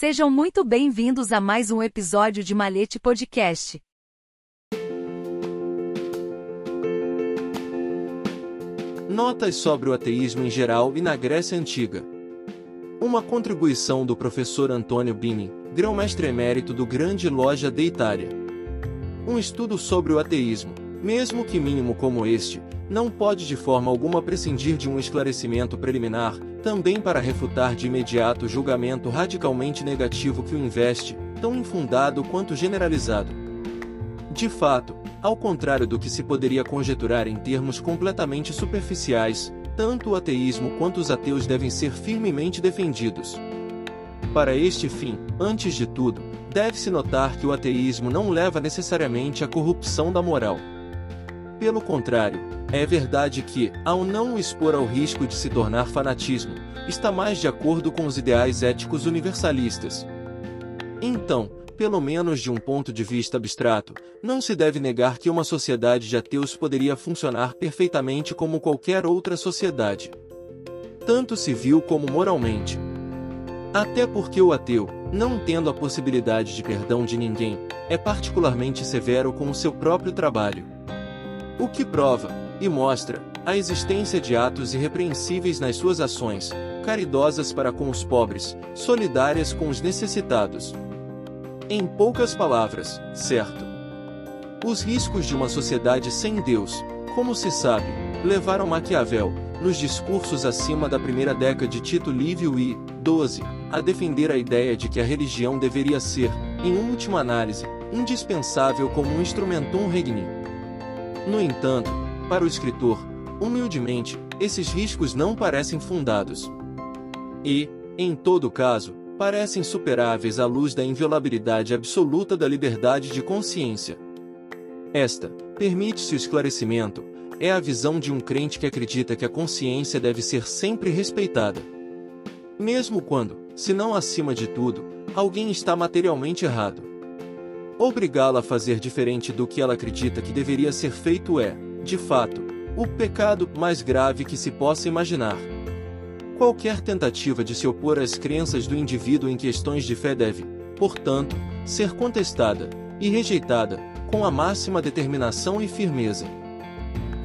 Sejam muito bem-vindos a mais um episódio de Malete Podcast. Notas sobre o ateísmo em geral e na Grécia Antiga. Uma contribuição do professor Antônio Bini, grão-mestre emérito do Grande Loja de Itália. Um estudo sobre o ateísmo, mesmo que mínimo como este, não pode de forma alguma prescindir de um esclarecimento preliminar, também para refutar de imediato o julgamento radicalmente negativo que o investe, tão infundado quanto generalizado. De fato, ao contrário do que se poderia conjeturar em termos completamente superficiais, tanto o ateísmo quanto os ateus devem ser firmemente defendidos. Para este fim, antes de tudo, deve-se notar que o ateísmo não leva necessariamente à corrupção da moral. Pelo contrário, é verdade que, ao não o expor ao risco de se tornar fanatismo, está mais de acordo com os ideais éticos universalistas. Então, pelo menos de um ponto de vista abstrato, não se deve negar que uma sociedade de ateus poderia funcionar perfeitamente como qualquer outra sociedade. Tanto civil como moralmente. Até porque o ateu, não tendo a possibilidade de perdão de ninguém, é particularmente severo com o seu próprio trabalho. O que prova, e mostra, a existência de atos irrepreensíveis nas suas ações, caridosas para com os pobres, solidárias com os necessitados. Em poucas palavras, certo. Os riscos de uma sociedade sem Deus, como se sabe, levaram Maquiavel, nos discursos acima da primeira década de Tito Livio e 12, a defender a ideia de que a religião deveria ser, em última análise, indispensável como um instrumentum regni. No entanto, para o escritor, humildemente, esses riscos não parecem fundados. E, em todo caso, parecem superáveis à luz da inviolabilidade absoluta da liberdade de consciência. Esta, permite-se o esclarecimento, é a visão de um crente que acredita que a consciência deve ser sempre respeitada. Mesmo quando, se não acima de tudo, alguém está materialmente errado. Obrigá-la a fazer diferente do que ela acredita que deveria ser feito é, de fato, o pecado mais grave que se possa imaginar. Qualquer tentativa de se opor às crenças do indivíduo em questões de fé deve, portanto, ser contestada e rejeitada com a máxima determinação e firmeza.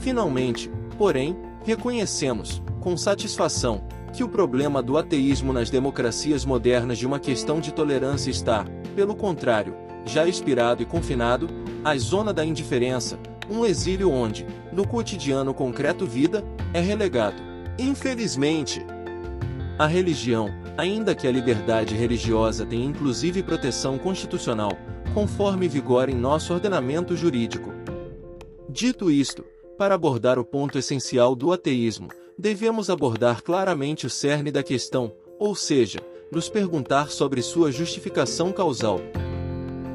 Finalmente, porém, reconhecemos, com satisfação, que o problema do ateísmo nas democracias modernas de uma questão de tolerância está, pelo contrário, já expirado e confinado, à zona da indiferença, um exílio onde, no cotidiano concreto vida, é relegado. Infelizmente, a religião, ainda que a liberdade religiosa tenha inclusive proteção constitucional, conforme vigora em nosso ordenamento jurídico. Dito isto, para abordar o ponto essencial do ateísmo, devemos abordar claramente o cerne da questão, ou seja, nos perguntar sobre sua justificação causal.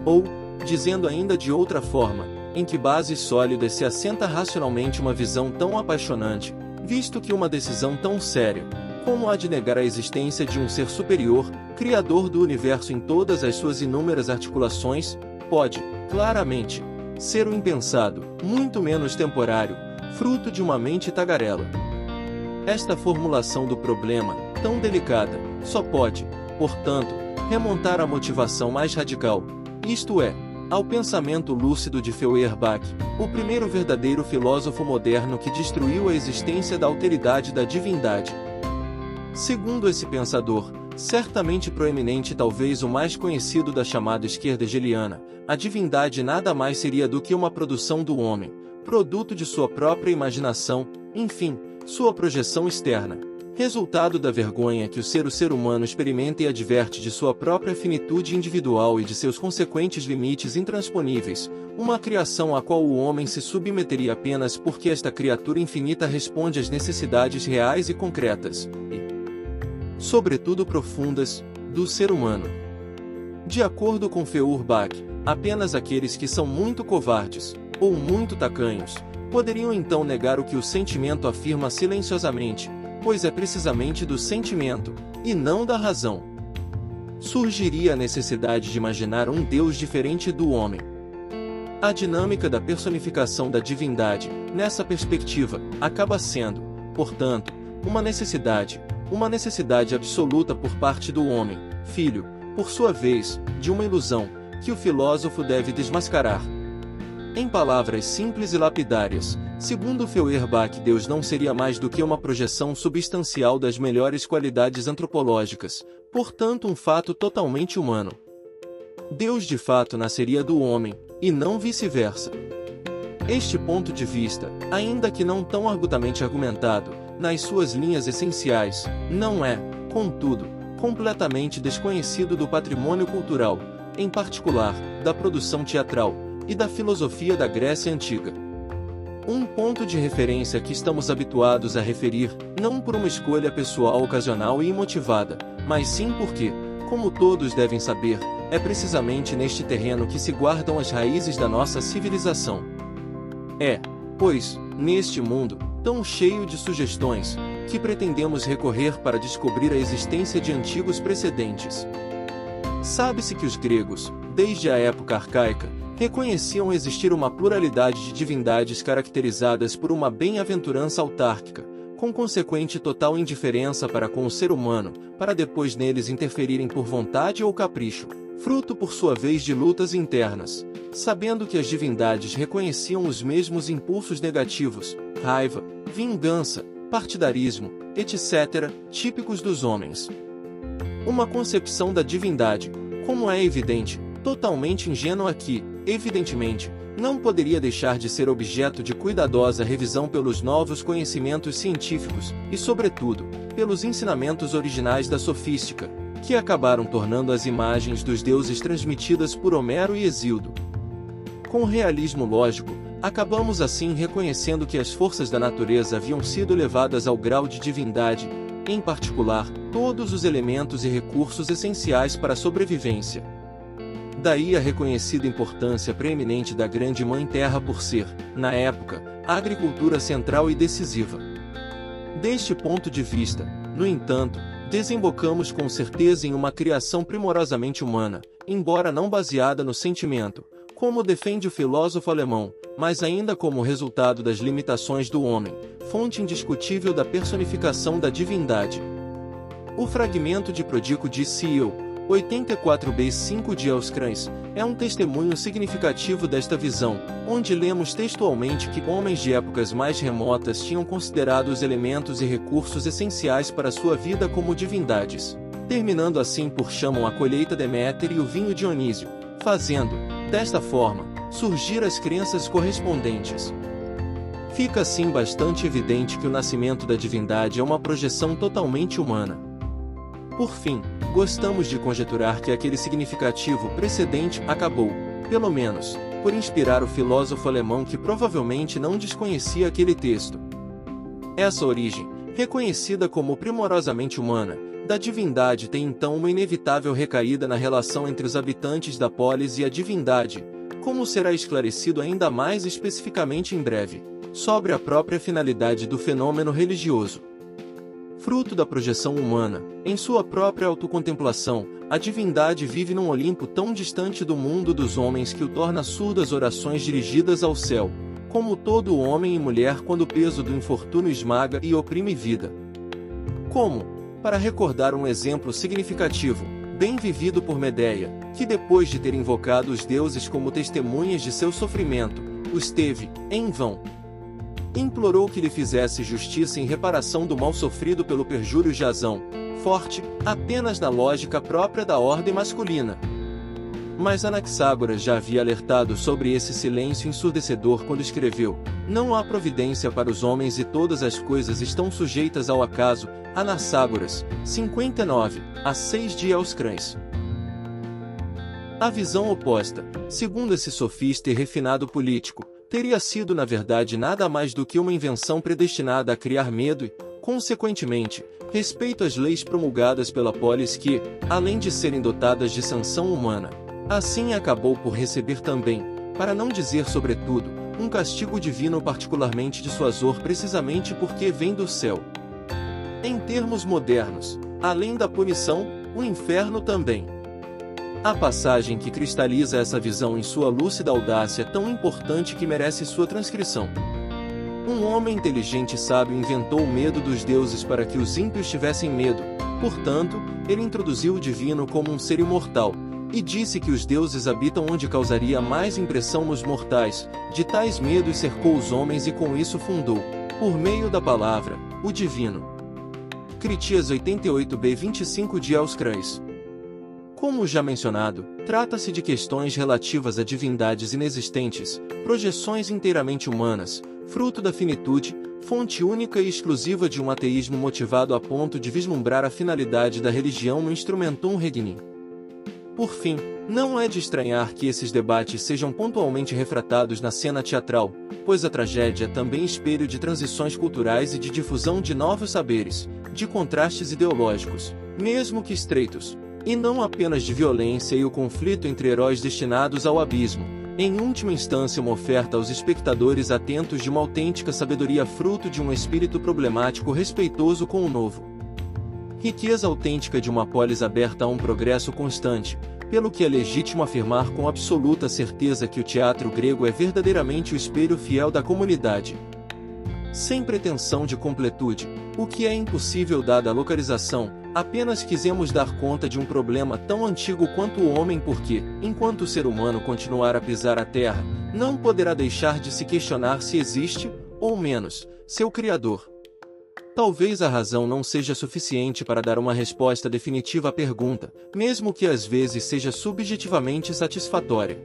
Ou, dizendo ainda de outra forma, em que bases sólidas se assenta racionalmente uma visão tão apaixonante, visto que uma decisão tão séria, como a de negar a existência de um ser superior, criador do universo em todas as suas inúmeras articulações, pode, claramente, ser o impensado, muito menos temporário, fruto de uma mente tagarela. Esta formulação do problema, tão delicada, só pode, portanto, remontar à motivação mais radical, isto é, ao pensamento lúcido de Feuerbach, o primeiro verdadeiro filósofo moderno que destruiu a existência da alteridade da divindade. Segundo esse pensador, certamente proeminente e talvez o mais conhecido da chamada esquerda hegeliana, a divindade nada mais seria do que uma produção do homem, produto de sua própria imaginação, enfim, sua projeção externa resultado da vergonha que o ser o ser humano experimenta e adverte de sua própria finitude individual e de seus consequentes limites intransponíveis, uma criação a qual o homem se submeteria apenas porque esta criatura infinita responde às necessidades reais e concretas, e, sobretudo profundas, do ser humano. De acordo com Feuerbach, apenas aqueles que são muito covardes, ou muito tacanhos, poderiam então negar o que o sentimento afirma silenciosamente, pois é precisamente do sentimento, e não da razão. Surgiria a necessidade de imaginar um Deus diferente do homem. A dinâmica da personificação da divindade, nessa perspectiva, acaba sendo, portanto, uma necessidade, uma necessidade absoluta por parte do homem, filho, por sua vez, de uma ilusão, que o filósofo deve desmascarar. Em palavras simples e lapidárias, segundo Feuerbach, Deus não seria mais do que uma projeção substancial das melhores qualidades antropológicas, portanto, um fato totalmente humano. Deus de fato nasceria do homem, e não vice-versa. Este ponto de vista, ainda que não tão argutamente argumentado, nas suas linhas essenciais, não é, contudo, completamente desconhecido do patrimônio cultural, em particular, da produção teatral, e da filosofia da Grécia Antiga. Um ponto de referência que estamos habituados a referir, não por uma escolha pessoal ocasional e imotivada, mas sim porque, como todos devem saber, é precisamente neste terreno que se guardam as raízes da nossa civilização. É, pois, neste mundo, tão cheio de sugestões, que pretendemos recorrer para descobrir a existência de antigos precedentes. Sabe-se que os gregos, desde a época arcaica, reconheciam existir uma pluralidade de divindades caracterizadas por uma bem-aventurança autárquica, com consequente total indiferença para com o ser humano, para depois neles interferirem por vontade ou capricho, fruto por sua vez de lutas internas, sabendo que as divindades reconheciam os mesmos impulsos negativos, raiva, vingança, partidarismo, etc., típicos dos homens. Uma concepção da divindade, como é evidente, totalmente ingênua que, evidentemente, não poderia deixar de ser objeto de cuidadosa revisão pelos novos conhecimentos científicos e, sobretudo, pelos ensinamentos originais da sofística, que acabaram tornando as imagens dos deuses transmitidas por Homero e Exildo. Com realismo lógico, acabamos assim reconhecendo que as forças da natureza haviam sido levadas ao grau de divindade, em particular, todos os elementos e recursos essenciais para a sobrevivência. Daí a reconhecida importância preeminente da Grande Mãe Terra por ser, na época, a agricultura central e decisiva. Deste ponto de vista, no entanto, desembocamos com certeza em uma criação primorosamente humana, embora não baseada no sentimento, como defende o filósofo alemão, mas ainda como resultado das limitações do homem, fonte indiscutível da personificação da divindade. O fragmento de Prodico de Seal, 84b5 de Elskrans, é um testemunho significativo desta visão, onde lemos textualmente que homens de épocas mais remotas tinham considerado os elementos e recursos essenciais para sua vida como divindades, terminando assim por chamam a colheita Deméter e o vinho Dionísio, fazendo, desta forma, surgir as crenças correspondentes. Fica assim bastante evidente que o nascimento da divindade é uma projeção totalmente humana. Por fim, gostamos de conjecturar que aquele significativo precedente acabou, pelo menos, por inspirar o filósofo alemão que provavelmente não desconhecia aquele texto. Essa origem, reconhecida como primorosamente humana, da divindade tem então uma inevitável recaída na relação entre os habitantes da polis e a divindade, como será esclarecido ainda mais especificamente em breve, sobre a própria finalidade do fenômeno religioso fruto da projeção humana, em sua própria autocontemplação, a divindade vive num Olimpo tão distante do mundo dos homens que o torna surdo às orações dirigidas ao céu, como todo homem e mulher quando o peso do infortúnio esmaga e oprime vida. Como, para recordar um exemplo significativo, bem vivido por Medeia, que depois de ter invocado os deuses como testemunhas de seu sofrimento, os teve, em vão, implorou que lhe fizesse justiça em reparação do mal sofrido pelo perjúrio de Azão, forte, apenas na lógica própria da ordem masculina. Mas Anaxágoras já havia alertado sobre esse silêncio ensurdecedor quando escreveu: Não há providência para os homens e todas as coisas estão sujeitas ao acaso. Anaxágoras, 59, a 6 de Elscrães. A visão oposta, segundo esse sofista e refinado político, teria sido na verdade nada mais do que uma invenção predestinada a criar medo e, consequentemente, respeito às leis promulgadas pela polis que, além de serem dotadas de sanção humana, assim acabou por receber também, para não dizer sobretudo, um castigo divino particularmente dissuasor precisamente porque vem do céu. Em termos modernos, além da punição, o inferno também. A passagem que cristaliza essa visão em sua lúcida audácia é tão importante que merece sua transcrição. Um homem inteligente e sábio inventou o medo dos deuses para que os ímpios tivessem medo, Portanto, ele introduziu o divino como um ser imortal, e disse que os deuses habitam onde causaria mais impressão nos mortais, de tais medos cercou os homens e com isso fundou, por meio da palavra, o divino. Critias 88b 25 de Elscrais. Como já mencionado, trata-se de questões relativas a divindades inexistentes, projeções inteiramente humanas, fruto da finitude, fonte única e exclusiva de um ateísmo motivado a ponto de vislumbrar a finalidade da religião no instrumentum regni. Por fim, não é de estranhar que esses debates sejam pontualmente refratados na cena teatral, pois a tragédia é também espelho de transições culturais e de difusão de novos saberes, de contrastes ideológicos, mesmo que estreitos, e não apenas de violência e o conflito entre heróis destinados ao abismo, em última instância uma oferta aos espectadores atentos de uma autêntica sabedoria fruto de um espírito problemático respeitoso com o novo riqueza autêntica de uma polis aberta a um progresso constante, pelo que é legítimo afirmar com absoluta certeza que o teatro grego é verdadeiramente o espelho fiel da comunidade. Sem pretensão de completude, o que é impossível dada a localização, apenas quisemos dar conta de um problema tão antigo quanto o homem porque, enquanto o ser humano continuar a pisar a terra, não poderá deixar de se questionar se existe, ou menos, seu Criador. Talvez a razão não seja suficiente para dar uma resposta definitiva à pergunta, mesmo que às vezes seja subjetivamente satisfatória.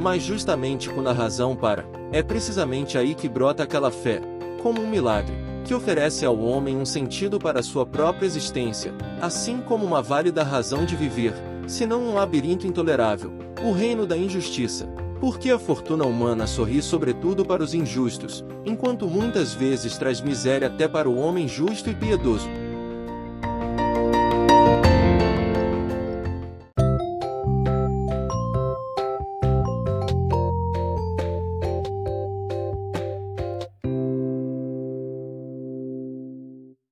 Mas justamente quando a razão para, é precisamente aí que brota aquela fé, como um milagre, que oferece ao homem um sentido para sua própria existência, assim como uma válida razão de viver, se não um labirinto intolerável, o reino da injustiça, porque a fortuna humana sorri sobretudo para os injustos, enquanto muitas vezes traz miséria até para o homem justo e piedoso.